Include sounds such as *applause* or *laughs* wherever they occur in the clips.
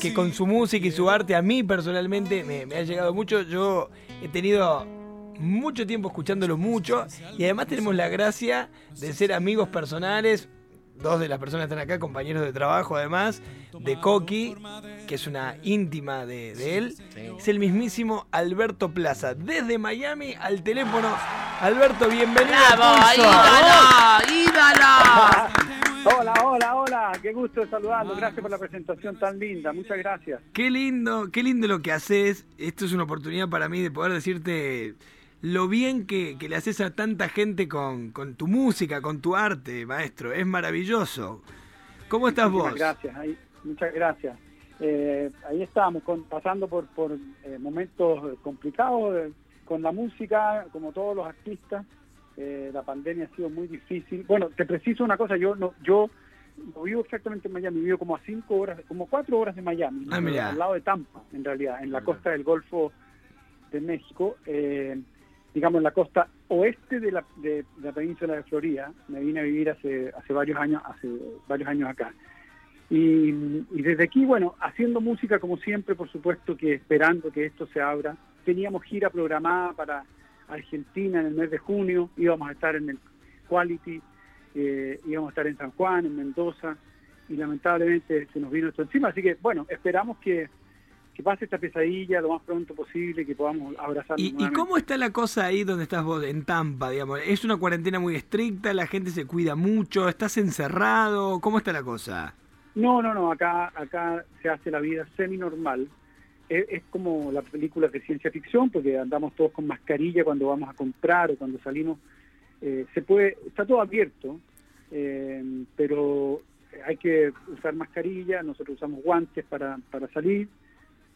que con su música y su arte a mí personalmente me, me ha llegado mucho. Yo he tenido mucho tiempo escuchándolo mucho y además tenemos la gracia de ser amigos personales. Dos de las personas están acá, compañeros de trabajo además, de Coqui, que es una íntima de, de él. Es el mismísimo Alberto Plaza, desde Miami al teléfono. Alberto, bienvenido. ¡Bravo! ¡Ídalo! ¡Ídalo! Hola, hola, hola, qué gusto de saludarlo. Gracias por la presentación tan linda, muchas gracias. Qué lindo, qué lindo lo que haces. Esto es una oportunidad para mí de poder decirte lo bien que, que le haces a tanta gente con, con tu música, con tu arte, maestro. Es maravilloso. ¿Cómo estás Muchísimas vos? gracias, ahí- muchas gracias. Eh, ahí estamos, con- pasando por, por eh, momentos complicados eh, con la música, como todos los artistas. Eh, la pandemia ha sido muy difícil. Bueno, te preciso una cosa, yo no, yo no vivo exactamente en Miami, vivo como a cinco horas, como cuatro horas de Miami, Ah, mirá. al lado de Tampa, en realidad, en la costa del Golfo de México, eh, digamos en la costa oeste de la, de, de la península de Florida. Me vine a vivir hace, hace varios años, hace varios años acá. Y, y desde aquí, bueno, haciendo música como siempre, por supuesto que esperando que esto se abra. Teníamos gira programada para Argentina en el mes de junio, íbamos a estar en el Quality, eh, íbamos a estar en San Juan, en Mendoza, y lamentablemente se nos vino esto encima. Así que, bueno, esperamos que, que pase esta pesadilla lo más pronto posible, que podamos abrazarnos ¿Y, y cómo está la cosa ahí donde estás vos, en Tampa, digamos? ¿Es una cuarentena muy estricta? ¿La gente se cuida mucho? ¿Estás encerrado? ¿Cómo está la cosa? No, no, no, acá, acá se hace la vida semi-normal. Es, es como las películas de ciencia ficción, porque andamos todos con mascarilla cuando vamos a comprar o cuando salimos. Eh, se puede, está todo abierto, eh, pero hay que usar mascarilla, nosotros usamos guantes para, para salir,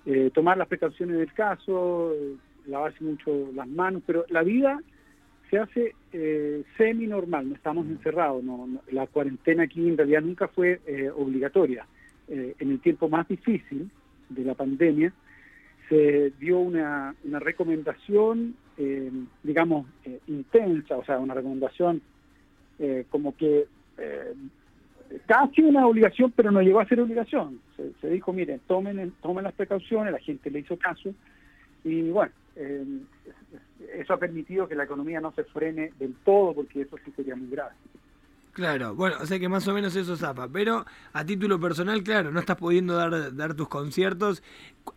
eh, tomar las precauciones del caso, eh, lavarse mucho las manos, pero la vida se hace eh, semi-normal, no estamos encerrados. No, no- la cuarentena aquí en realidad nunca fue eh, obligatoria. Eh, en el tiempo más difícil de la pandemia se dio una, una recomendación, eh, digamos, eh, intensa, o sea, una recomendación eh, como que casi una obligación, pero no llegó a ser obligación. Se, se dijo, miren, tomen, tomen las precauciones, la gente le hizo caso, y bueno, eso ha permitido que la economía no se frene del todo, porque eso sí sería muy grave. Claro, bueno, o sea que más o menos eso zapa. Pero a título personal, claro, no estás pudiendo dar, tus conciertos.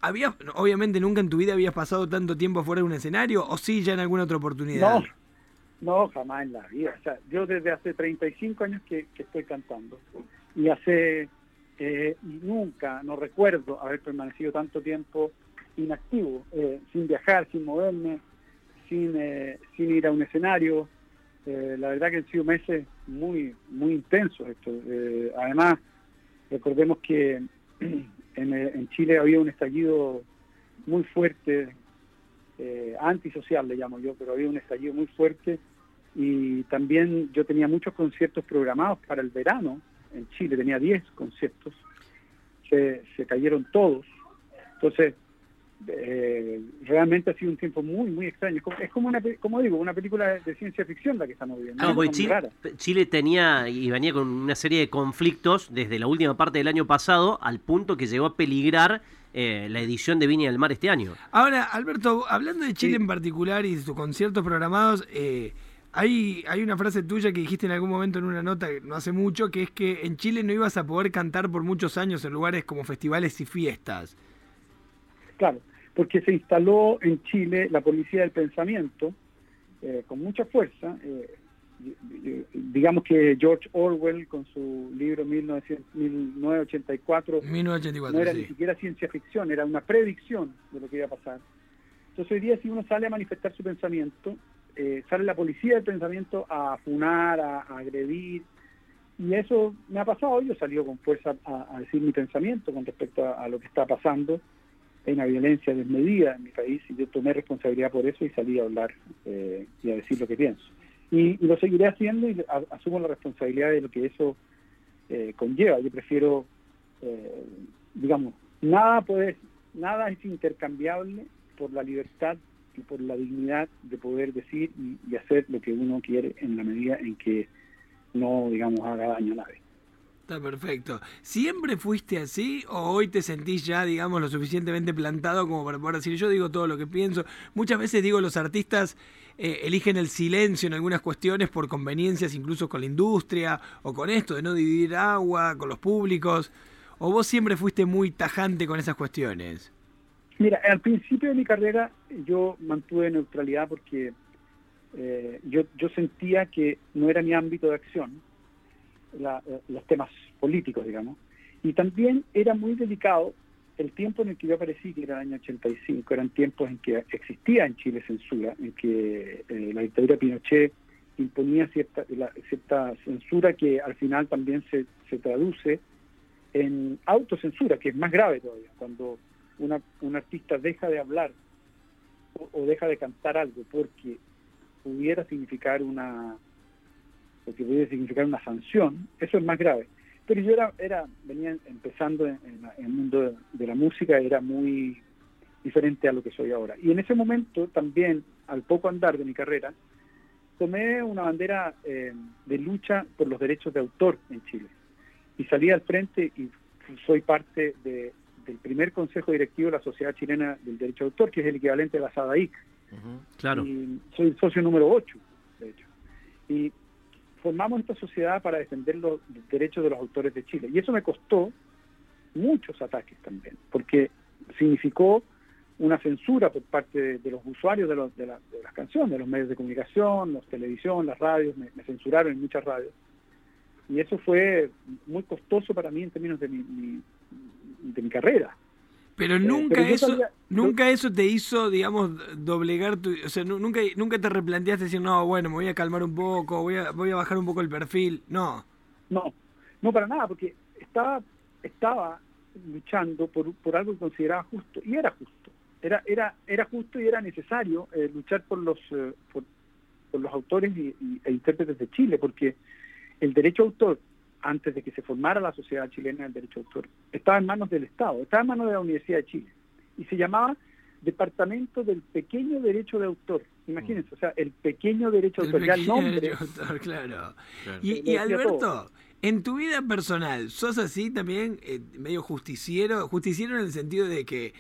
¿Habías, obviamente nunca en tu vida habías pasado tanto tiempo fuera de un escenario o sí ya en alguna otra oportunidad? No, no, jamás en la vida. O sea, yo desde hace 35 años que, que estoy cantando y hace eh, nunca, no recuerdo haber permanecido tanto tiempo inactivo, eh, sin viajar, sin moverme, sin, eh, sin ir a un escenario. Eh, la verdad que han sido meses muy, muy intensos esto. Eh, además, recordemos que *clears throat* en, eh, en Chile había un estallido muy fuerte eh, antisocial le llamo yo, pero había un estallido muy fuerte y también yo tenía muchos conciertos programados para el verano en Chile, tenía 10 conciertos, se, se cayeron todos, entonces eh, realmente ha sido un tiempo muy, muy extraño, es como, es como una, como digo, una película de, ciencia ficción la que estamos viviendo, No, porque Muy Chile, rara. Chile tenía y venía con una serie de conflictos desde la última parte del año pasado al punto que llegó a peligrar eh, la edición de Viña del Mar este año. Ahora, Alberto, hablando de Chile Sí. en particular y de tus conciertos programados, eh, hay, hay una frase tuya que dijiste en algún momento en una nota no hace mucho, que es que en Chile no ibas a poder cantar por muchos años en lugares como festivales y fiestas. Claro, porque se instaló en Chile la policía del pensamiento eh, con mucha fuerza. eh, digamos que George Orwell, con su libro 1900 1984, 1984, no era sí. ni siquiera ciencia ficción, era una predicción de lo que iba a pasar. Entonces hoy día si uno sale a manifestar su pensamiento, eh, sale la policía del pensamiento a funar, a, a agredir, y eso me ha pasado, yo he salido con fuerza a, a decir mi pensamiento con respecto a, a lo que está pasando. Hay una violencia desmedida en mi país y yo tomé responsabilidad por eso y salí a hablar eh, y a decir lo que pienso. Y, lo seguiré haciendo y a- asumo la responsabilidad de lo que eso eh, conlleva. Yo prefiero, eh, digamos, nada puede, nada es intercambiable por la libertad y por la dignidad de poder decir y, y hacer lo que uno quiere en la medida en que no, digamos, haga daño a nadie. Está perfecto. ¿Siempre fuiste así o hoy te sentís ya, digamos, lo suficientemente plantado como para poder decir, yo digo todo lo que pienso? Muchas veces digo, los artistas eh, eligen el silencio en algunas cuestiones por conveniencias incluso con la industria o con esto de no dividir agua con los públicos. ¿O vos siempre fuiste muy tajante con esas cuestiones? Mira, al principio de mi carrera yo mantuve neutralidad porque eh, yo, yo sentía que no era mi ámbito de acción eh, los temas políticos, digamos. Y también era muy delicado el tiempo en el que yo aparecí, que era el año 85, eran tiempos en que existía en Chile censura, en que eh, la dictadura Pinochet imponía cierta, cierta censura que al final también se, se traduce en autocensura, que es más grave todavía, cuando una, un artista deja de hablar o deja de cantar algo porque pudiera significar una, lo que puede significar una sanción, eso es más grave. Pero yo era, era venía empezando en, el mundo de, la música, era muy diferente a lo que soy ahora. Y en ese momento también, al poco andar de mi carrera, tomé una bandera eh, de lucha por los derechos de autor en Chile. Y salí al frente y soy parte de, del primer consejo directivo de la Sociedad Chilena del Derecho de Autor, que es el equivalente a la SADAIC. claro. Y soy socio número 8, de hecho. Y formamos esta sociedad para defender los derechos de los autores de Chile. Y eso me costó muchos ataques también, porque significó una censura por parte de, los usuarios de, de, las canciones, de los medios de comunicación, la televisión, las radios, me, censuraron en muchas radios. Y eso fue muy costoso para mí en términos de mi de mi carrera. Pero eh, nunca eso, nunca eso te hizo, digamos, doblegar tu, o sea, nunca, nunca te replanteaste decir, no, bueno, me voy a calmar un poco, voy a, voy a bajar un poco el perfil, no. No, no para nada, porque estaba, estaba luchando por, por algo que consideraba justo, y era justo, era, era, era justo y era necesario eh, luchar por los, eh, por, los autores y, e intérpretes de Chile, porque el derecho a autor antes de que se formara la Sociedad Chilena del Derecho de Autor, estaba en manos del Estado, estaba en manos de la Universidad de Chile y se llamaba Departamento del Pequeño Derecho de Autor. Imagínense, o sea, el pequeño derecho de autor, ya el nombre. Autor, claro. Y, Alberto, en tu vida personal, ¿sos así también eh, medio justiciero? Justiciero en el sentido de que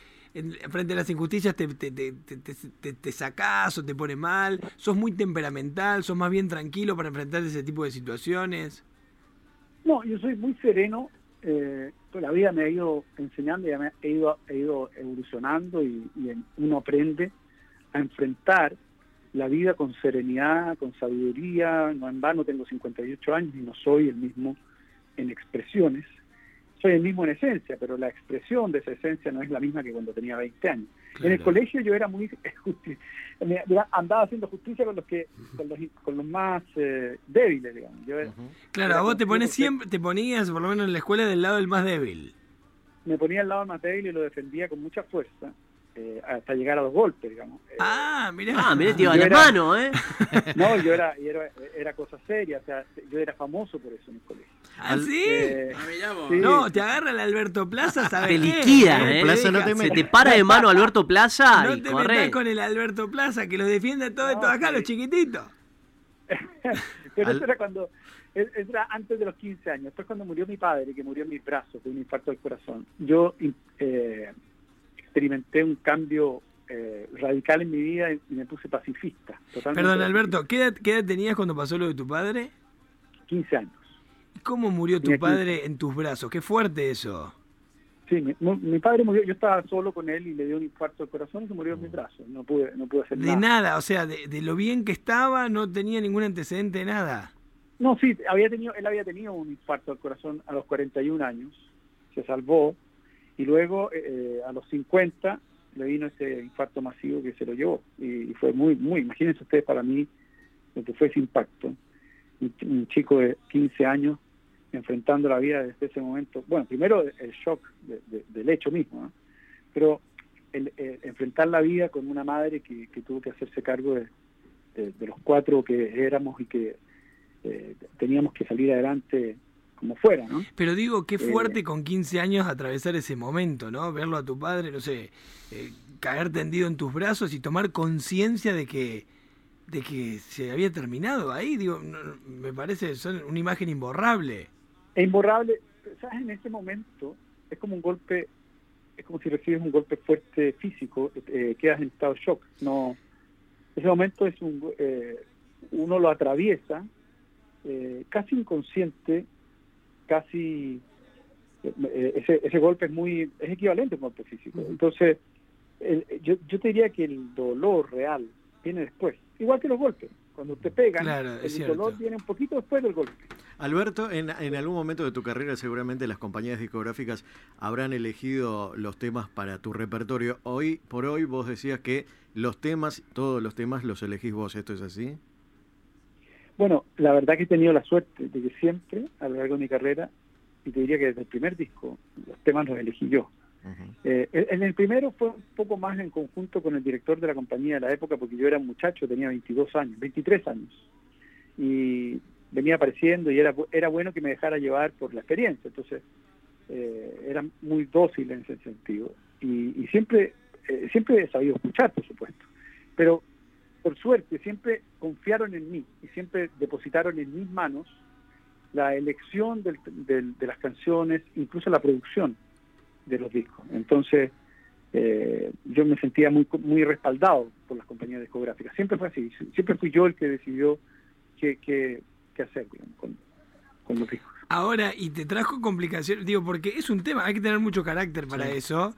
frente a las injusticias te, te, te, te, sacás o te pone mal, sos muy temperamental, sos más bien tranquilo para enfrentar ese tipo de situaciones. No, yo soy muy sereno. Eh, la vida me ha ido enseñando, y me he ido, he ido evolucionando y, uno aprende a enfrentar la vida con serenidad, con sabiduría. No en vano tengo 58 años y no soy el mismo en expresiones. Soy el mismo en esencia, pero la expresión de esa esencia no es la misma que cuando tenía 20 años. En el colegio yo era muy *laughs* andaba haciendo justicia con los que con los, más eh, débiles, digamos. claro, vos te pones siempre te ponías por lo menos en la escuela del lado del más débil. Me ponía al lado del más débil y lo defendía con mucha fuerza. Eh, hasta llegar a los golpes, digamos. Eh, ah, mira. Ah, mira, te la mano, ¿eh? *laughs* No, yo era, era, era cosa seria, o sea, yo era famoso por eso en el colegio. ¿Ah, sí? Eh, ah, no, te agarra el Alberto Plaza, ¿sabes Te liquida, ¿eh? Plaza no te Se te para de mano Alberto Plaza no y te corre. con el Alberto Plaza, que lo defiende todo esto acá, los chiquititos. *laughs* Pero eso era cuando era antes de los 15 años. Después cuando murió mi padre, que murió en mis brazos de un infarto del corazón, yo eh, experimenté un cambio eh, radical en mi vida y me puse pacifista. Perdón, Alberto, ¿qué edad, tenías cuando pasó lo de tu padre? 15 años. ¿Cómo murió tu padre en tus brazos? Qué fuerte eso. Sí, mi, padre murió, yo estaba solo con él y le dio un infarto del corazón y se murió en mis brazos. No pude, no pude hacer nada. De nada, o sea, de, de, lo bien que estaba, no tenía ningún antecedente de nada. No, sí, había tenido, él había tenido un infarto del corazón a los 41 años, se salvó, y luego, eh, eh, a los 50, le vino ese infarto masivo que se lo llevó. Y, fue muy, muy, imagínense ustedes para mí lo que fue ese impacto. Un, chico de 15 años enfrentando la vida desde ese momento. Bueno, primero el shock del hecho mismo, pero el, enfrentar la vida con una madre que, tuvo que hacerse cargo de, los cuatro que éramos y que eh, teníamos que salir adelante como fuera, ¿no? Pero digo, qué eh, fuerte con 15 años atravesar ese momento, ¿no? Verlo a tu padre, no sé, eh, caer tendido en tus brazos y tomar conciencia de que de que se había terminado ahí, digo, me parece son una imagen imborrable. Es imborrable, ¿sabes? En ese momento es como un golpe, es como si recibes un golpe fuerte físico, eh, quedas en estado de shock. No, ese momento es un, eh, uno lo atraviesa eh, casi inconsciente, casi eh, ese, ese golpe es muy es equivalente a un golpe físico. Entonces, yo, yo te diría que el dolor real viene después, igual que los golpes. Cuando te pegan, el dolor viene un poquito después del golpe. Alberto, en, en, algún momento de tu carrera seguramente las compañías discográficas habrán elegido los temas para tu repertorio. Hoy por hoy vos decías que los temas, todos los temas los elegís vos, ¿esto es así? Bueno, la verdad que he tenido la suerte de que siempre, a lo largo de mi carrera, y te diría que desde el primer disco, los temas los elegí yo. Eh, en el primero fue un poco más en conjunto con el director de la compañía de la época, porque yo era un muchacho, tenía 22 años, 23 años, y venía apareciendo y era, era bueno que me dejara llevar por la experiencia, entonces eh, era muy dócil en ese sentido, y, siempre, eh, siempre he sabido escuchar, por supuesto, pero por suerte siempre confiaron en mí y siempre depositaron en mis manos la elección de las canciones, incluso la producción de los discos. Entonces, eh, yo me sentía muy muy respaldado por las compañías discográficas. Siempre fue así, siempre fui yo el que decidió qué, qué, hacer con, los discos. Ahora, y te trajo complicaciones, digo, porque es un tema, hay que tener mucho carácter para eso.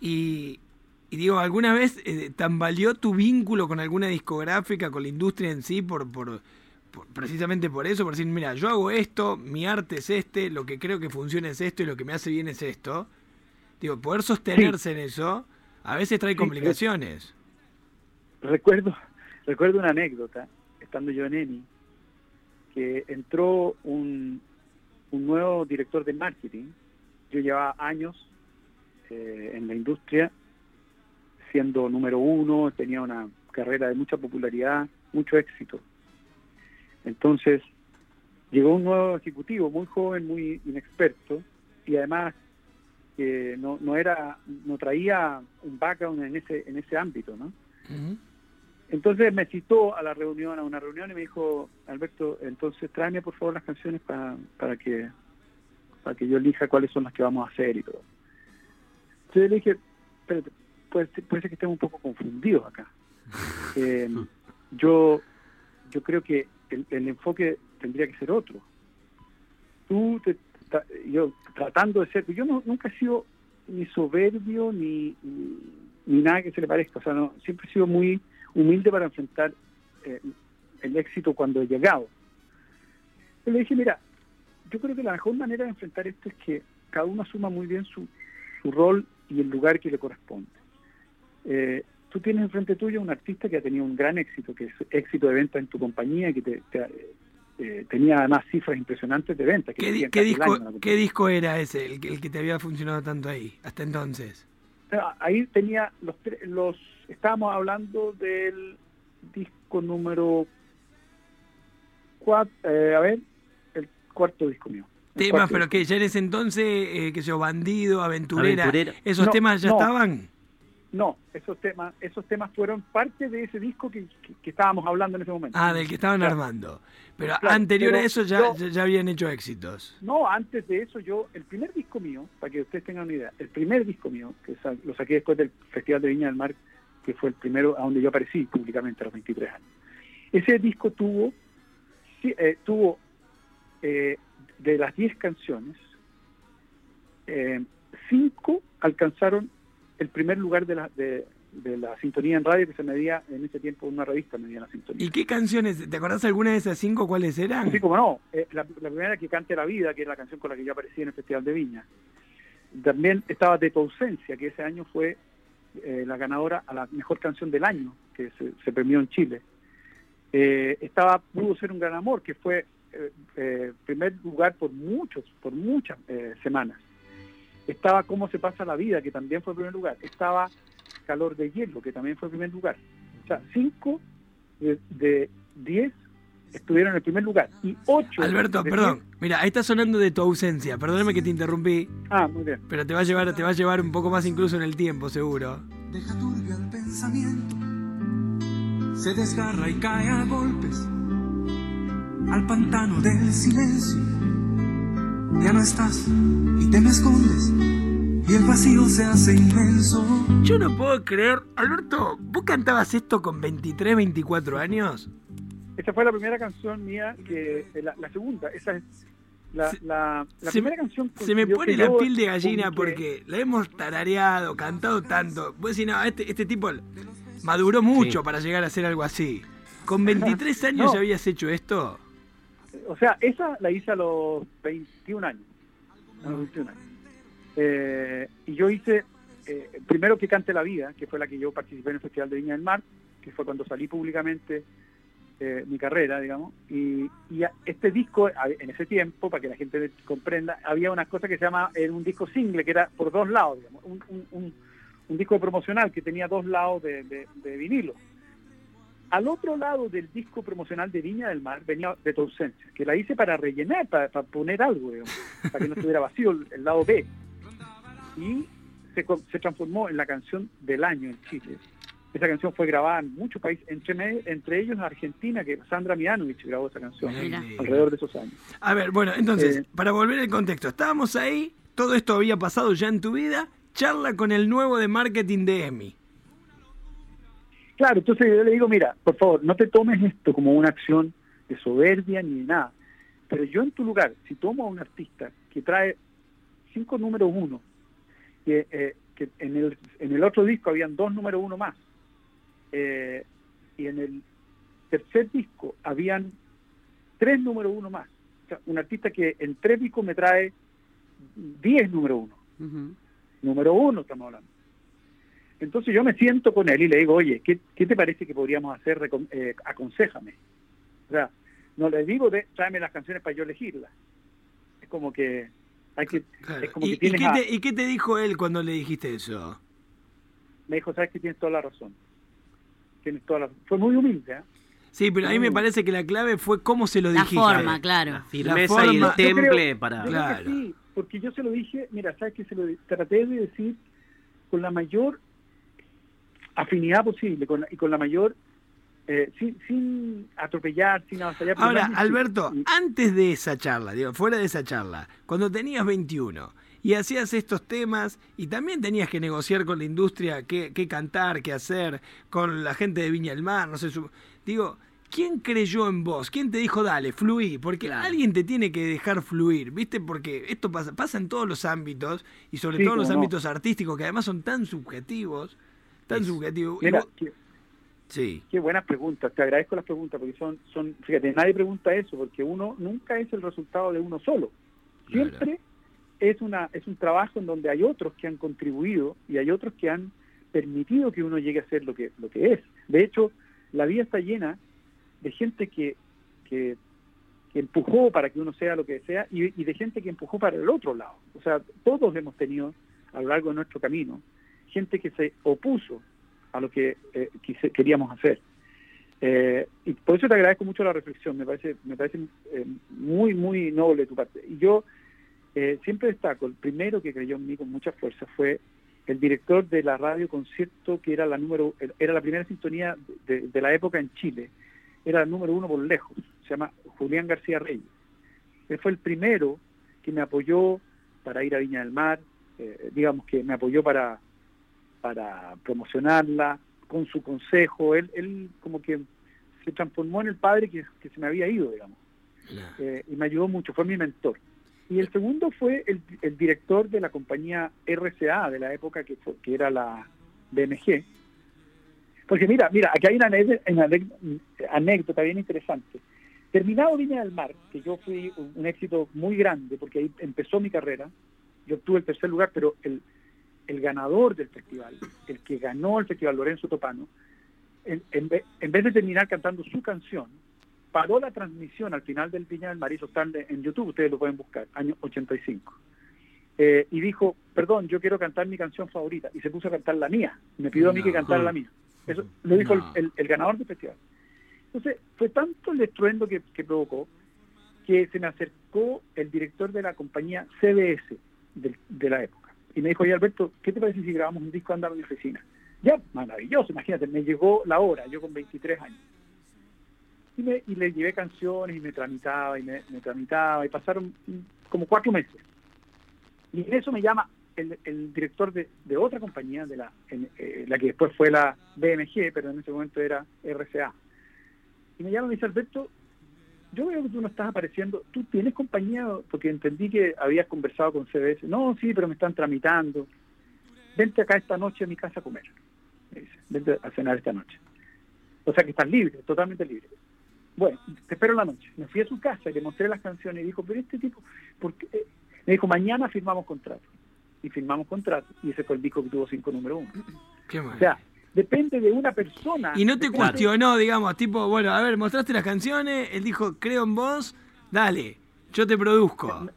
Y, digo, ¿alguna vez eh, tambaleó tu vínculo con alguna discográfica, con la industria en sí, por, por, precisamente por eso? Por decir, mira, yo hago esto, mi arte es este, lo que creo que funciona es esto y lo que me hace bien es esto. Digo, poder sostenerse en eso a veces trae complicaciones. recuerdo, recuerdo una anécdota, estando yo en ENI, que entró un, un nuevo director de marketing. Yo llevaba años eh, en la industria siendo número uno, tenía una carrera de mucha popularidad, mucho éxito. Entonces, llegó un nuevo ejecutivo, muy joven, muy inexperto, y además que no, no era no traía un background en ese en ese ámbito no entonces me citó a la reunión a una reunión y me dijo Alberto entonces tráeme por favor las canciones para, para que para que yo elija cuáles son las que vamos a hacer y todo entonces le dije pero puede, ser que estemos un poco confundidos acá *laughs* eh, yo yo creo que el, el enfoque tendría que ser otro tú te, yo tratando de ser, yo no, nunca he sido ni soberbio ni, ni, nada que se le parezca, o sea, no, siempre he sido muy humilde para enfrentar eh, el éxito cuando he llegado. le dije, mira, yo creo que la mejor manera de enfrentar esto es que cada uno asuma muy bien su, su rol y el lugar que le corresponde. Eh, tú tienes enfrente tuyo un artista que ha tenido un gran éxito, que es éxito de venta en tu compañía, que te, eh, tenía además cifras impresionantes de venta. ¿Qué, disco, ¿Qué, disco, era ese, el, que te había funcionado tanto ahí, hasta entonces? Ahí tenía los, los estábamos hablando del disco número cuatro, eh, a ver, el cuarto disco mío. Temas, pero que ya en ese entonces, eh, que yo, Bandido, Aventurera, ¿esos temas ya estaban? No, esos temas, esos temas fueron parte de ese disco que, estábamos hablando en ese momento. Ah, del que estaban armando. Pero anterior a eso ya, ya, habían hecho éxitos. No, antes de eso yo, el primer disco mío, para que ustedes tengan una idea, el primer disco mío, que lo saqué después del Festival de Viña del Mar, que fue el primero a donde yo aparecí públicamente a los 23 años. Ese disco tuvo, eh, tuvo eh, de las 10 canciones, eh, cinco alcanzaron el primer lugar de la, de, la sintonía en radio que se medía en ese tiempo una revista medía la sintonía. ¿Y qué canciones? ¿Te acordás alguna de esas cinco cuáles eran? Sí, como no. Eh, la, primera que cante la vida, que es la canción con la que yo aparecí en el Festival de Viña. También estaba De tu ausencia, que ese año fue eh, la ganadora a la mejor canción del año, que se, premió en Chile. Eh, estaba Pudo ser un gran amor, que fue primer lugar por muchos, por muchas semanas. Estaba Cómo se pasa la vida, que también fue el primer lugar. Estaba Calor de hielo, que también fue el primer lugar. O sea, cinco de, diez estuvieron en el primer lugar y ocho. Alberto, perdón, mira, ahí está sonando de tu ausencia. Perdóname que te interrumpí. Ah, muy bien. Pero te va a llevar, te va a llevar un poco más incluso en el tiempo, seguro. Deja turbio el pensamiento, se desgarra y cae a golpes al pantano del silencio ya no estás y te me escondes y el vacío se hace inmenso. Yo no puedo creer, Alberto, ¿vos cantabas esto con 23, 24 años? Esa fue la primera canción mía, que eh, la, la segunda, esa es la, Se- la, la se, primera canción. se me pone la piel de gallina porque la hemos tarareado, cantado tanto. Vos decís, no, este, este tipo maduró mucho Sí. para llegar a hacer algo así. ¿Con 23 *laughs* años No. ya habías hecho esto? O sea, esa la hice a los 21 años. A los 21 años. Eh, y yo hice, eh, primero que Cante la Vida, que fue la que yo participé en el Festival de Viña del Mar, que fue cuando salí públicamente eh, mi carrera, digamos. Y, este disco, en ese tiempo, para que la gente comprenda, había una cosa que se llama, era un disco single, que era por dos lados, digamos, un, un- un- un disco promocional que tenía dos lados de vinilo. Al otro lado del disco promocional de Viña del Mar venía de tu ausencia, que la hice para rellenar, para, para poner algo, digamos, para que no estuviera vacío el, el lado B. Y se, se transformó en la canción del año en Chile. Esa canción fue grabada en muchos países, entre, entre ellos en Argentina, que Sandra Mianovich grabó esa canción Mira. alrededor de esos años. A ver, bueno, entonces, Eh. para volver al contexto, estábamos ahí, todo esto había pasado ya en tu vida, charla con el nuevo de marketing de EMI. Claro, entonces yo le digo, mira, por favor, no te tomes esto como una acción de soberbia ni de nada. Pero yo en tu lugar, si tomo a un artista que trae cinco números uno, que, eh, que en, el, en el otro disco habían dos números uno más, eh, y en el tercer disco habían tres números uno más. O sea, un artista que en tres discos me trae diez números uno número uno estamos hablando. Entonces yo me siento con él y le digo, oye, ¿qué, qué te parece que podríamos hacer? Recom- eh, aconsejame. O sea, no le digo, de, tráeme las canciones para yo elegirlas. Es como que hay que... Claro. Es como ¿Y, que y tienes qué a- te, y qué te dijo él cuando le dijiste eso? Me dijo, sabes que tienes toda la razón. Tienes toda la razón. Fue muy humilde, ¿eh? Sí, pero a mí me parece que la clave fue cómo se lo La dijiste. forma, claro. La firmeza La y el forma- temple creo- para... Claro. sí, porque yo se lo dije, mira, sabes que se lo traté de decir con la mayor afinidad posible con la- y con la mayor eh, sin, sin atropellar, sin avasallar. Ahora, Alberto, antes de esa charla, digo, fuera de esa charla, cuando tenías 21 y hacías estos temas y también tenías que negociar con la industria qué, qué cantar, qué hacer, con la gente de Viña del Mar, no sé, su- digo, ¿quién creyó en vos? ¿Quién te dijo, dale, fluí? Porque Claro. alguien te tiene que dejar fluir, ¿viste? Porque esto pasa, pasa en todos los ámbitos y sobre Sí, todo en los no. ámbitos artísticos que además son tan subjetivos, tan Mira, vos- qué, sí. qué buenas preguntas, te agradezco las preguntas porque son, son, fíjate, nadie pregunta eso porque uno nunca es el resultado de uno solo. Siempre es una es un trabajo en donde hay otros que han contribuido y hay otros que han permitido que uno llegue a ser lo que lo que es. De hecho, la vida está llena de gente que, que, que empujó para que uno sea lo que sea y, y de gente que empujó para el otro lado. O sea, todos hemos tenido a lo largo de nuestro camino gente que se opuso a lo que eh, quise- queríamos hacer. Eh, y por eso te agradezco mucho la reflexión, me parece, me parece eh, muy, muy noble tu parte. Y yo siempre destaco, el primero que creyó en mí con mucha fuerza fue el director de la radio concierto, que era la número, era la primera sintonía de, de la época en Chile, era el número uno por lejos, se llama Julián García Reyes. Él fue el primero que me apoyó para ir a Viña del Mar, digamos que me apoyó para, para promocionarla, con su consejo, él, él como que se transformó en el padre que, que se me había ido, digamos, eh, y me ayudó mucho, fue mi mentor. Y el segundo fue el, el director de la compañía RCA de la época que, fue- que era la BMG. Porque mira, mira, aquí hay una, anécdota bien interesante. Terminado Viña del Mar, que yo fui un, un éxito muy grande, porque ahí empezó mi carrera, yo obtuve el tercer lugar, pero el, el ganador del festival, el que ganó el festival, Lorenzo Topano, en, en ve- en vez de terminar cantando su canción, paró la transmisión al final del Viña del Mar, está en, YouTube, ustedes lo pueden buscar, año 85. Eh, y dijo, perdón, yo quiero cantar mi canción favorita, y se puso a cantar la mía, me pidió a mí que cantara la mía. Eso lo dijo el- No. el, el ganador del festival. Entonces, fue tanto el estruendo que, que provocó que se me acercó el director de la compañía CBS de, la época. Y me dijo, oye Alberto, ¿qué te parece si grabamos un disco andando en mi oficina? Ya, maravilloso, imagínate, me llegó la hora, yo con 23 años. Y, me- y le llevé canciones y me tramitaba y me, tramitaba y pasaron como cuatro meses. Y en eso me llama el, el director de, de, otra compañía, de la, eh, la que después fue la BMG, pero en ese momento era RCA. Y me llama y me dice, Alberto, yo veo que tú no estás apareciendo, tú tienes compañía, porque entendí que habías conversado con CBS. No, sí, pero me están tramitando. Vente acá esta noche a mi casa a comer. Me dice, vente a cenar esta noche. O sea que estás libre, totalmente libre. Bueno, te espero en la noche. Me fui a su casa y le mostré las canciones y dijo, pero este tipo, ¿por qué? me dijo, mañana firmamos contrato. Y firmamos contrato. Y ese fue el disco que tuvo cinco número uno. Qué. O sea, depende de una persona. Y no te cuestionó, digamos, tipo, bueno, a ver, mostraste las canciones, él dijo, creo en vos, dale, yo te produzco.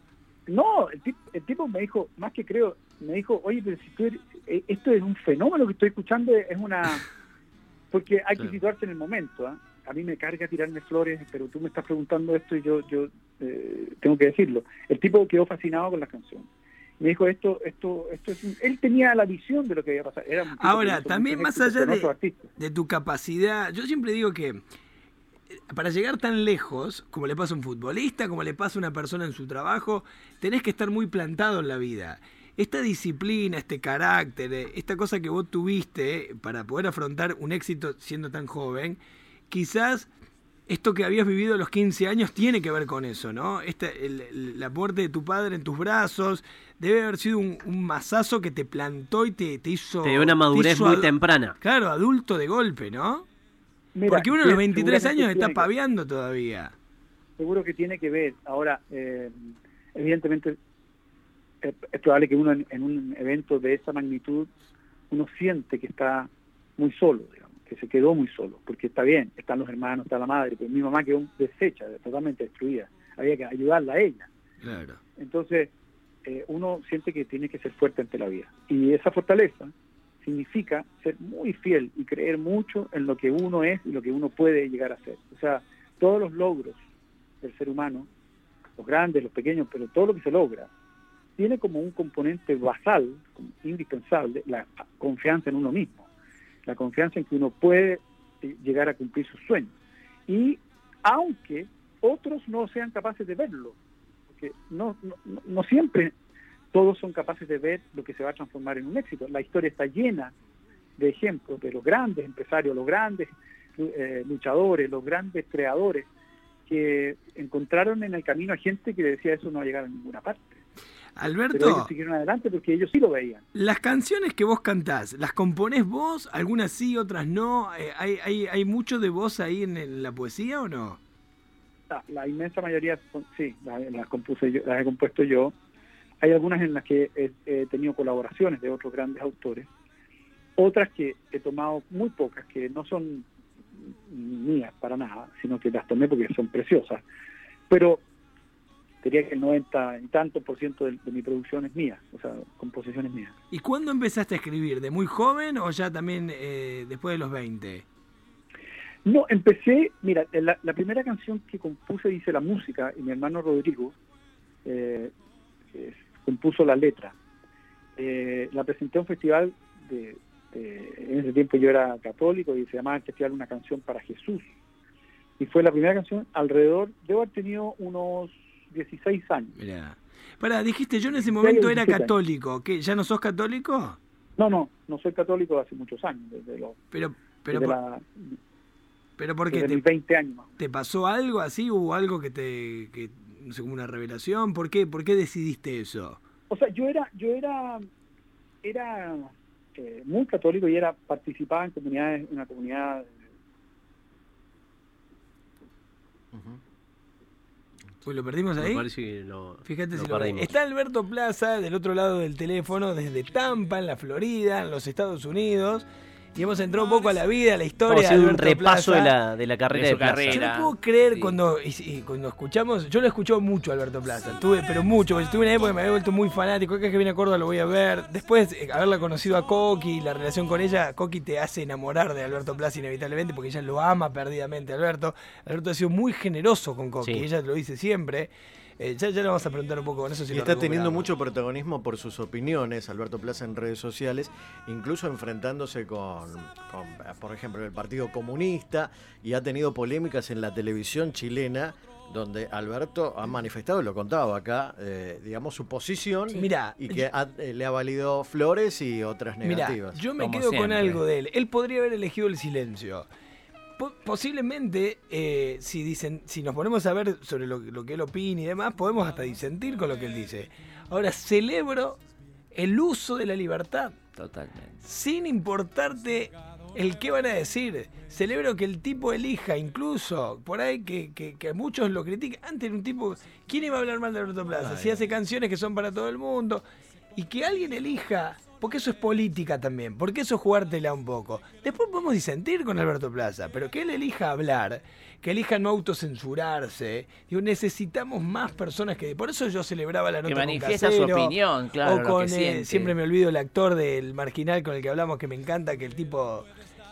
No, el tipo, el tipo me dijo, más que creo, me dijo, oye, pero si tú eres- eh, esto es un fenómeno que estoy escuchando, es una... *laughs* Porque hay que situarse en el momento. ¿ah? A mí me carga tirarme flores, pero tú me estás preguntando esto y yo, yo eh, tengo que decirlo. El tipo quedó fascinado con las canciones. Me dijo, esto, esto, esto es un- Él tenía la visión de lo que había pasado. Era un Ahora, también más allá de, de tu capacidad, yo siempre digo que eh, para llegar tan lejos, como le pasa a un futbolista, como le pasa a una persona en su trabajo, tenés que estar muy plantado en la vida. Esta disciplina, este carácter, eh, esta cosa que vos tuviste eh, para poder afrontar un éxito siendo tan joven, quizás esto que habías vivido a los 15 años tiene que ver con eso, ¿no? Este, el- el- la muerte de tu padre en tus brazos debe haber sido un, un mazazo que te plantó y te, te hizo... Te dio una madurez muy temprana. Claro, adulto de golpe, ¿no? Mira, Porque uno a los sí, 23 seguramente años está que- paviando todavía. seguro que tiene que ver. Ahora, eh, evidentemente, es probable que uno en, en un evento de esa magnitud, uno siente que está muy solo, digamos, que se quedó muy solo, porque está bien, están los hermanos, está la madre, pero mi mamá quedó deshecha, totalmente destruida. Había que ayudarla a ella. Claro. Entonces, eh, uno siente que tiene que ser fuerte ante la vida. Y esa fortaleza significa ser muy fiel y creer mucho en lo que uno es y lo que uno puede llegar a ser. O sea, todos los logros del ser humano, los grandes, los pequeños, pero todo lo que se logra, tiene como un componente basal, como indispensable, la confianza en uno mismo, la confianza en que uno puede eh, llegar a cumplir sus sueños. Y aunque otros no sean capaces de verlo, porque no, no, no- siempre todos son capaces de ver lo que se va a transformar en un éxito. La historia está llena de ejemplos de los grandes empresarios, los grandes eh, luchadores, los grandes creadores que encontraron en el camino a gente que decía eso no va a llegar a ninguna parte. Pero Alberto, ellos siguieron adelante porque ellos sí lo veían. las canciones que vos cantás, ¿las componés vos? Algunas sí, otras no. Eh, ¿Hay, hay, hay mucho de vos ahí en, en la poesía o no? La, la inmensa mayoría, son- sí, las, las compuse yo, las he compuesto yo. Hay algunas en las que he, he tenido colaboraciones de otros grandes autores. Otras que he tomado muy pocas, que no son mías para nada, sino que las tomé porque son preciosas. Pero diría que el 90 y tanto por ciento de, de mi producción es mía, o sea, composiciones mías. ¿Y cuándo empezaste a escribir? ¿De muy joven o ya también eh, después de los 20? No, empecé, mira, la, la primera canción que compuse hice la música y mi hermano Rodrigo eh, eh, compuso la letra. Eh, la presenté a un festival de, de- en ese tiempo yo era católico y se llamaba el festival Una canción para Jesús. Y fue la primera canción alrededor, debo haber tenido unos 16 años. Mirá. Pará, dijiste, yo en ese momento era 17 años. católico. ¿Qué? ¿Ya no sos católico? No, no, no soy católico hace muchos años, desde, los, Pero, pero, desde, por- la- pero ¿por qué? desde ¿Te, mis 20 años. te pasó algo así? ¿Hubo algo que te, que, no sé, como una revelación? ¿Por qué, ¿Por qué decidiste eso? O sea, yo era, yo era, era eh, muy católico y era participaba en comunidades, en una comunidad. Pues lo perdimos Me ahí. parece que lo, Fíjate lo si lo perdimos. Está Alberto Plaza del otro lado del teléfono, desde Tampa, en la Florida, en los Estados Unidos. Y hemos entrado un poco a la vida, a la historia. Haciendo de un repaso de la, de la carrera De de, su Plaza. carrera. Yo no puedo creer sí. cuando, y, y cuando escuchamos, yo lo escucho mucho a Alberto Plaza, tuve, pero mucho, porque tuve una época que me había vuelto muy fanático, cada vez que viene a Córdoba lo voy a ver, después eh, haberla conocido a Coqui, la relación con ella, Coqui te hace enamorar de Alberto Plaza inevitablemente, porque ella lo ama perdidamente, Alberto, Alberto ha sido muy generoso con Coqui, Sí. ella lo dice siempre, Eh, ya, ya le vamos a preguntar un poco con eso si Y está teniendo mucho protagonismo por sus opiniones, Alberto Plaza, en redes sociales, incluso enfrentándose con, con, por ejemplo, el Partido Comunista, y ha tenido polémicas en la televisión chilena donde Alberto ha manifestado, lo contaba acá, eh, digamos, su posición y que ha- eh, le ha valido flores y otras Mira, negativas. yo me quedo con algo de él. Él podría haber elegido el silencio. Po- posiblemente, eh, si dicen, si nos ponemos a ver sobre lo, lo que él opina y demás, podemos hasta disentir con lo que él dice. Ahora, celebro el uso de la libertad, Totalmente. sin importarte el qué van a decir. Celebro que el tipo elija, incluso por ahí que, que, que muchos lo critican. Antes era un tipo, ¿quién iba a hablar mal de Alberto Plaza? Si hace canciones que son para todo el mundo. Y que alguien elija, porque eso es política también, porque eso es jugártela un poco. Después podemos disentir con Alberto Plaza, pero que él elija hablar, que elija no autocensurarse. Digo, necesitamos más personas que... Por eso yo celebraba la nota Que con manifiesta su Casero, opinión, claro, o lo con, que eh, siente. siempre me olvido el actor del marginal con el que hablamos que me encanta, que el tipo,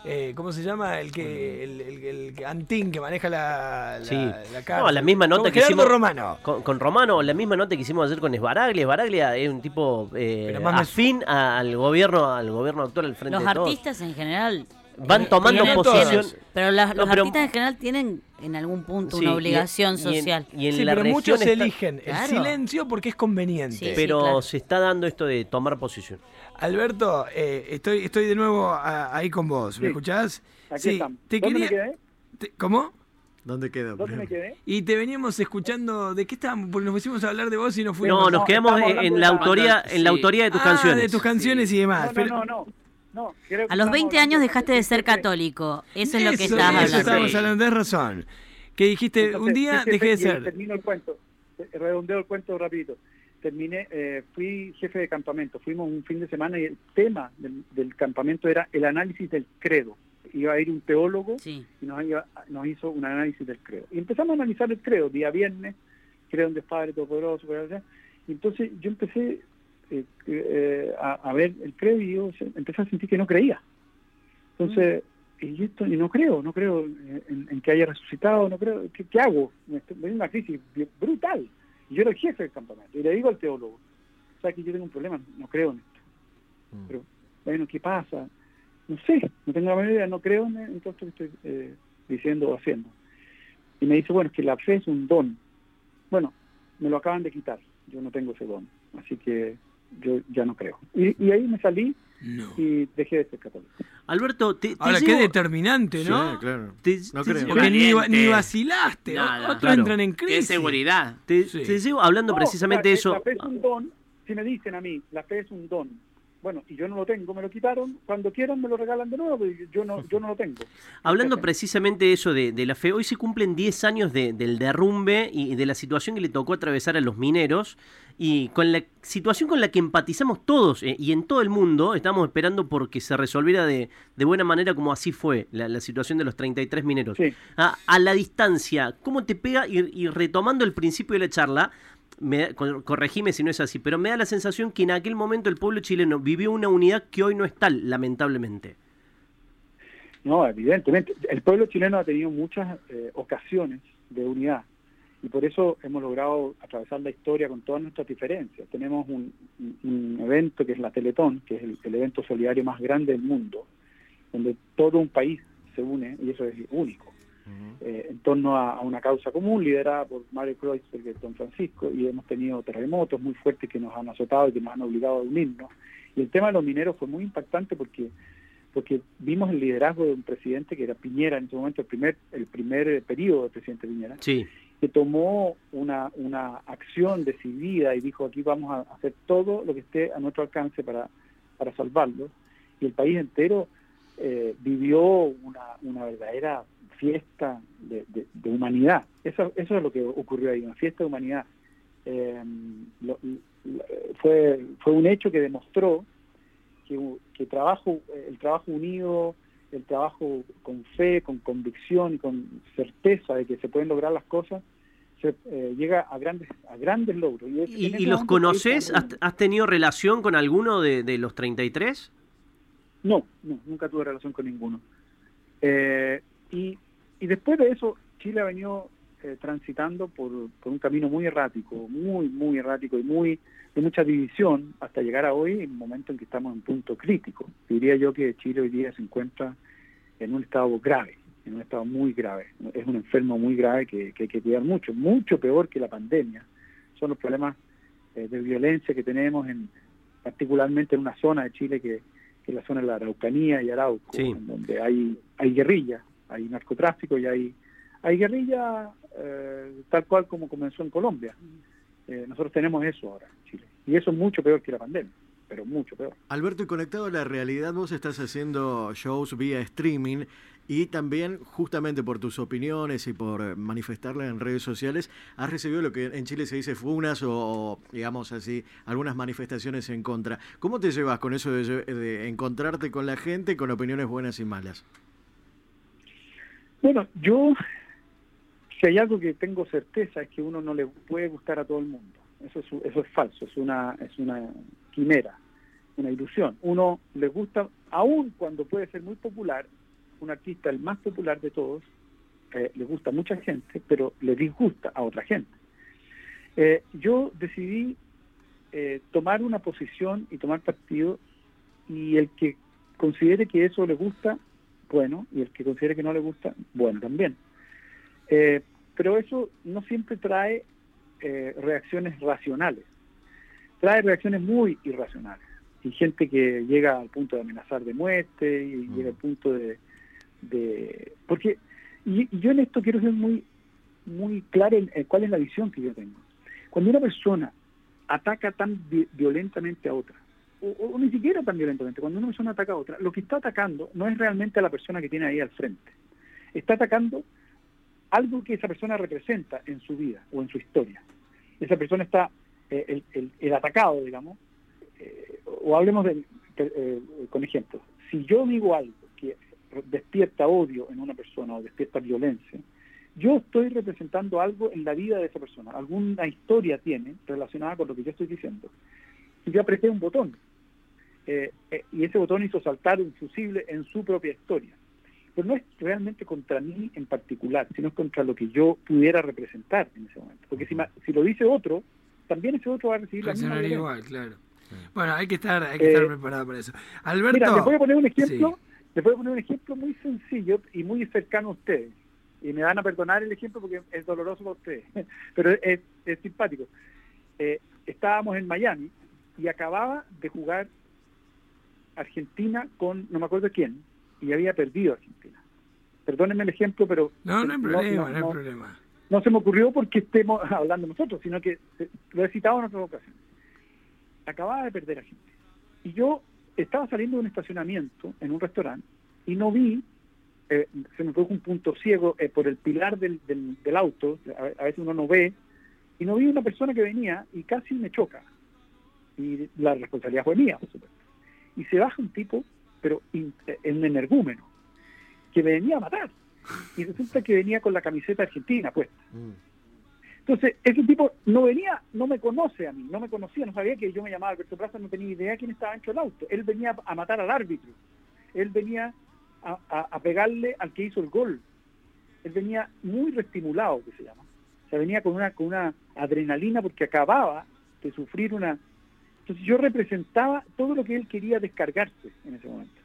eh, ¿cómo se llama? El que, el, el, el que- Antín que maneja la, la, Sí. la cárcel. No, la misma nota Como que Gerardo hicimos Romano. Con, con Romano, la misma nota que hicimos ayer con Esbaraglia. Esbaraglia es un tipo eh, me- afín a- al gobierno, al gobierno actual al frente Los de todos. artistas en general Van eh, tomando posición. pero las- No, los pero- artistas en general tienen en algún punto Sí, una y- obligación y en- social. Y en Sí, la pero muchos está- eligen el Claro. silencio porque es conveniente. Sí, Pero claro. se está dando esto de tomar posición. Alberto, eh, estoy, estoy de nuevo a- ahí con vos. ¿Me Sí. escuchás? Aquí sí, estamos. te ¿Dónde me quedé? te- ¿Cómo? ¿Dónde queda? ¿Dónde me quedé? Y te veníamos escuchando, ¿de qué estábamos? Porque nos pusimos a hablar de vos y no fuimos. No, nos no, quedamos estamos en, de la autoría, en la Sí. autoría de tus Ah, canciones. de tus canciones y demás. No, pero- no, no, no. No, creo que A los estamos 20 años dejaste de ser católico. Eso es lo que estabas hablando. estábamos Sí. hablando, tenés razón. Que dijiste, Entonces, un día dejé de ser. Termino el cuento, redondeo el cuento rapidito. Terminé, eh, fui jefe de campamento, fuimos un fin de semana y el tema del, del campamento era el análisis del credo. Iba a ir un teólogo Sí. y nos, iba- nos hizo un análisis del credo. Y empezamos a analizar el credo, día viernes, creo en Dios Padre Todopoderoso, y entonces yo empecé eh, eh, a, a ver el credo y yo empecé a sentir que no creía. Entonces, y esto, y no creo, no creo en, en que haya resucitado, no creo, ¿qué, qué hago? Me estoy- me una crisis brutal. Yo era el jefe del campamento, y le digo al teólogo, sea que yo tengo un problema, no creo en esto. Mm. Pero, bueno, ¿qué pasa? No sé, no tengo la menor idea, no creo en, en todo esto que estoy eh, diciendo o haciendo. Y me dice, bueno, es que la fe es un don. Bueno, me lo acaban de quitar, yo no tengo ese don, así que yo ya no creo. Y, y ahí me salí No. y dejé de ser católico. Alberto, te, te Ahora, qué llevo- determinante, ¿no? Sí, claro. te- No te creo. Porque ni, ni vacilaste. Nada. Otros Claro. entran en Qué crisis. seguridad. te, Sí. te llevo hablando No, precisamente de la- eso. La fe es un don, si me dicen a mí, la fe es un don. Bueno, y yo no lo tengo, me lo quitaron, cuando quieran me lo regalan de nuevo, porque yo no, yo no lo tengo. *laughs* Hablando precisamente de eso de, de la fe, hoy se cumplen 10 años de- del derrumbe y de la situación que le tocó atravesar a los mineros y con la situación con la que empatizamos todos eh, y en todo el mundo, estamos esperando porque se resolviera de, de buena manera como así fue la, la situación de los 33 mineros. Sí. A, a la distancia, ¿cómo te pega? Y, y retomando el principio de la charla, me, corregime si no es así, pero me da la sensación que en aquel momento el pueblo chileno vivió una unidad que hoy no es tal, lamentablemente. No, evidentemente. El pueblo chileno ha tenido muchas eh, ocasiones de unidad y por eso hemos logrado atravesar la historia con todas nuestras diferencias. Tenemos un, evento que es la Teletón, que es el evento solidario más grande del mundo, donde todo un país se une, y eso es único, Eh, en torno a, a una causa común liderada por Mario Kreuzberg y Don Francisco, y hemos tenido terremotos muy fuertes que nos han azotado y que nos han obligado a unirnos. Y el tema de los mineros fue muy impactante porque porque vimos el liderazgo de un presidente que era Piñera en ese momento, el primer el primer eh, periodo del presidente Piñera, Sí. que tomó una, una acción decidida y dijo aquí vamos a hacer todo lo que esté a nuestro alcance para, para salvarlos. Y el país entero eh, vivió una, una verdadera fiesta de, de- de humanidad. Eso, eso es lo que ocurrió ahí, una fiesta de humanidad. Eh, lo- lo- fue, fue un hecho que demostró que, que trabajo, el trabajo unido, el trabajo con fe, con convicción y con certeza de que se pueden lograr las cosas, se eh, llega a grandes a grandes logros. ¿Y, y ese los conoces? ¿Has, has tenido relación con alguno de, de los 33? No, no, nunca tuve relación con ninguno. Eh, y, y después de eso, Chile ha venido eh, transitando por, por un camino muy errático, muy, muy errático y muy de mucha división hasta llegar a hoy, en un momento en que estamos en punto crítico. Diría yo que Chile hoy día se encuentra en un estado grave, en un estado muy grave. Es un enfermo muy grave que, que hay que cuidar mucho, mucho peor que la pandemia. Son los problemas eh, de violencia que tenemos, en, particularmente en una zona de Chile que, que es la zona de la Araucanía y Arauco, Sí. en donde hay, hay guerrilla, hay narcotráfico y hay, hay guerrilla eh, tal cual como comenzó en Colombia. Eh, nosotros tenemos eso ahora en Chile. Y eso es mucho peor que la pandemia, pero mucho peor. Alberto, y conectado a la realidad, vos estás haciendo shows vía streaming y también, justamente por tus opiniones y por manifestarlas en redes sociales, has recibido lo que en Chile se dice funas o, digamos así, algunas manifestaciones en contra. ¿Cómo te llevas con eso de encontrarte con la gente con opiniones buenas y malas? Bueno, yo, si hay algo que tengo certeza es que uno no le puede gustar a todo el mundo. Eso es, eso es falso, es una, es una quimera, una ilusión. Uno le gusta, aun cuando puede ser muy popular, un artista el más popular de todos, eh, le gusta a mucha gente, pero le disgusta a otra gente. Eh, yo decidí eh, tomar una posición y tomar partido y el que considere que eso le gusta, bueno, y el que considere que no le gusta, bueno también. Pero eso no siempre trae reacciones racionales, trae reacciones muy irracionales. Y gente que llega al punto de amenazar de muerte y Mm. llega al punto de... de porque y, y yo en esto quiero ser muy muy claro en, en cuál es la visión que yo tengo. Cuando una persona ataca tan vi- violentamente a otra, o, o ni siquiera tan violentamente, cuando una persona ataca a otra, lo que está atacando no es realmente a la persona que tiene ahí al frente. Está atacando algo que esa persona representa en su vida o en su historia. Esa persona está, el, el- el atacado, digamos, eh, o hablemos de, eh, con ejemplos. Si yo digo algo que despierta odio en una persona o despierta violencia, yo estoy representando algo en la vida de esa persona, alguna historia tiene relacionada con lo que yo estoy diciendo. Y yo apreté un botón, eh, eh, y ese botón hizo saltar un fusible en su propia historia. Pero no es realmente contra mí en particular, sino es contra lo que yo pudiera representar en ese momento. Porque si, si lo dice otro, también ese otro va a recibir la misma igual, claro. Bueno, hay que estar, hay que Eh, estar preparado para eso. Alberto. Mira, les voy a poner un ejemplo, Sí. les voy a poner un ejemplo muy sencillo y muy cercano a ustedes. Y me van a perdonar el ejemplo porque es doloroso para ustedes, *laughs* pero es, es simpático. Eh, estábamos en Miami y acababa de jugar Argentina con no me acuerdo quién y había perdido Argentina. Perdónenme el ejemplo, pero No, no hay problema, no, no- hay problema. No se me ocurrió porque estemos *laughs* hablando nosotros, sino que eh, lo he citado en otras ocasiones. Acababa de perder a gente. Y yo estaba saliendo de un estacionamiento en un restaurante y no vi, eh, se me produjo un punto ciego eh, por el pilar del, del, auto, a, veces uno no ve, y no vi una persona que venía y casi me choca. Y la responsabilidad fue mía, por supuesto. Y se baja un tipo, pero in- un energúmeno, que me venía a matar. Y resulta que venía con la camiseta argentina puesta. Mm. Entonces, ese tipo no venía, no me conoce a mí, no me conocía, no sabía que yo me llamaba Alberto Plaza, no tenía idea quién estaba dentro del auto. Él venía a matar al árbitro, él venía a, a- a pegarle al que hizo el gol. Él venía muy reestimulado, que se llama. O sea, venía con una, con una adrenalina porque acababa de sufrir una... Entonces yo representaba todo lo que él quería descargarse en ese momento.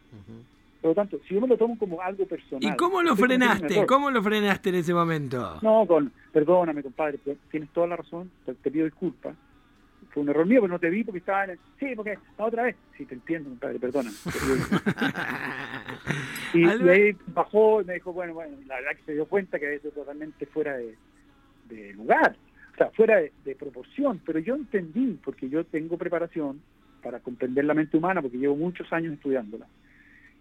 Por lo tanto, si yo me lo tomo como algo personal... ¿Y cómo lo frenaste? ¿Cómo lo frenaste en ese momento? No, con, perdóname, compadre, tienes toda la razón, te, te pido disculpas. Fue un error mío, pero no te vi porque estaba en el... Sí, porque la otra vez. Sí, te entiendo, compadre, perdóname. *laughs* y, ahí bajó y me dijo, bueno, bueno, la verdad que se dio cuenta que había sido totalmente fuera de, de lugar, o sea, fuera de, de proporción, pero yo entendí, porque yo tengo preparación para comprender la mente humana, porque llevo muchos años estudiándola.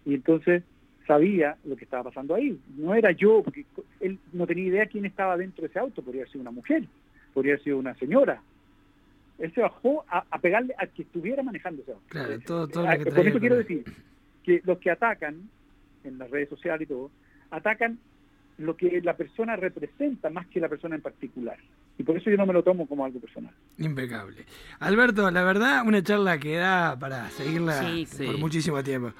Y entonces sabía lo que estaba pasando ahí. No era yo, porque él no tenía idea quién estaba dentro de ese auto, podría haber sido una mujer, podría haber sido una señora. Él se bajó a, a pegarle al que estuviera manejando ese auto. Claro, todo- todo lo que Con traía eso quiero decir que los que atacan en las redes sociales y todo, atacan lo que la persona representa más que la persona en particular. Y por eso yo no me lo tomo como algo personal. Impecable. Alberto, la verdad, una charla que da para seguirla Sí, por muchísimo tiempo.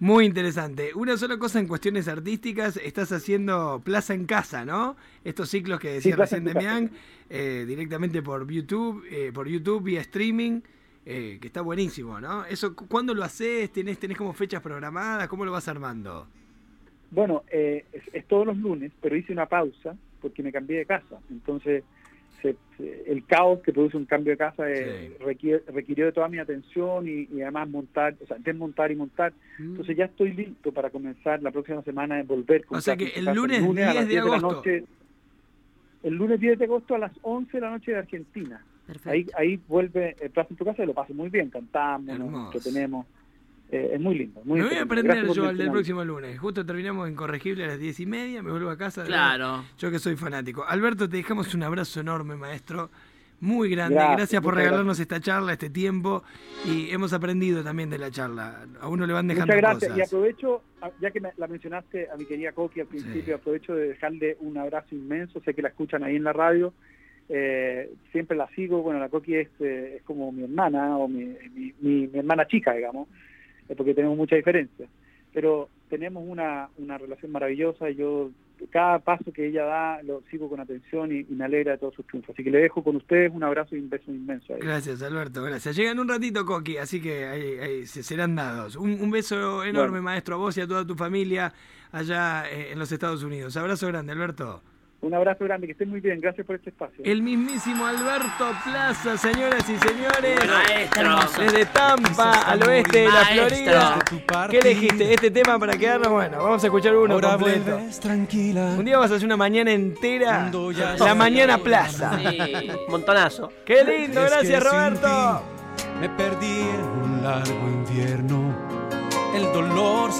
Muy interesante. Una sola cosa en cuestiones artísticas, estás haciendo Plaza en Casa, ¿no? Estos ciclos que decía recién. Demián, eh, directamente por YouTube, eh, por YouTube vía streaming, eh, que está buenísimo, ¿no? Eso, cu- ¿cuándo lo haces? ¿Tenés, ¿Tenés como fechas programadas? ¿Cómo lo vas armando? Bueno, eh, es, es todos los lunes, pero hice una pausa porque me cambié de casa. Entonces, se- el caos que produce un cambio de casa eh, Sí. requiere- requirió de toda mi atención y, y además montar, o sea, desmontar y montar. Entonces ya estoy listo para comenzar la próxima semana a volver. con O sea que el lunes a 10 las de 10 la agosto. noche- el lunes 10 de agosto a las 11 de la noche de Argentina. Perfecto. Ahí, ahí vuelve eh, Plaza en tu casa y lo paso muy bien, cantamos, Hermoso. nos tenemos. es muy lindo. Muy Me voy a aprender yo al del próximo lunes. Justo terminamos Incorregible a las 10 y media, me vuelvo a casa. de Claro. Yo que soy fanático. Alberto, te dejamos un abrazo enorme, maestro. Muy grande. Gracias, Gracias, por regalarnos esta charla, este tiempo. Y hemos aprendido también de la charla. A uno le van dejando Muchas gracias. cosas. Y aprovecho, ya que me- la mencionaste a mi querida Coqui al principio, Sí. aprovecho de dejarle un abrazo inmenso. Sé que la escuchan ahí en la radio. Eh, siempre la sigo. Bueno, la Coqui es, eh, es como mi hermana o mi, mi, mi- mi hermana chica, digamos, eh, porque tenemos mucha diferencia. Pero tenemos una, una relación maravillosa. y Yo, cada paso que ella da, lo sigo con atención y, y me alegra de todos sus triunfos. Así que le dejo con ustedes un abrazo y un beso inmenso. a ella. Gracias, Alberto, gracias. Llegan un ratito, Coqui, así que ahí, ahí se serán dados. Un, un beso enorme, Bueno. maestro, a vos y a toda tu familia allá eh, en los Estados Unidos. Abrazo grande, Alberto. Un abrazo grande, que estén muy bien. Gracias por este espacio. El mismísimo Alberto Plaza, señoras y señores. Maestro. Desde Tampa al oeste de la Maestro. Florida. ¿Qué elegiste? ¿Este tema para quedarnos? Bueno, vamos a escuchar uno Ahora completo. vuelves tranquila. Un día vas a hacer una mañana entera. La mañana la plaza. Sí, montonazo. ¡Qué lindo! Gracias, Roberto. Me perdí en un largo invierno. El dolor se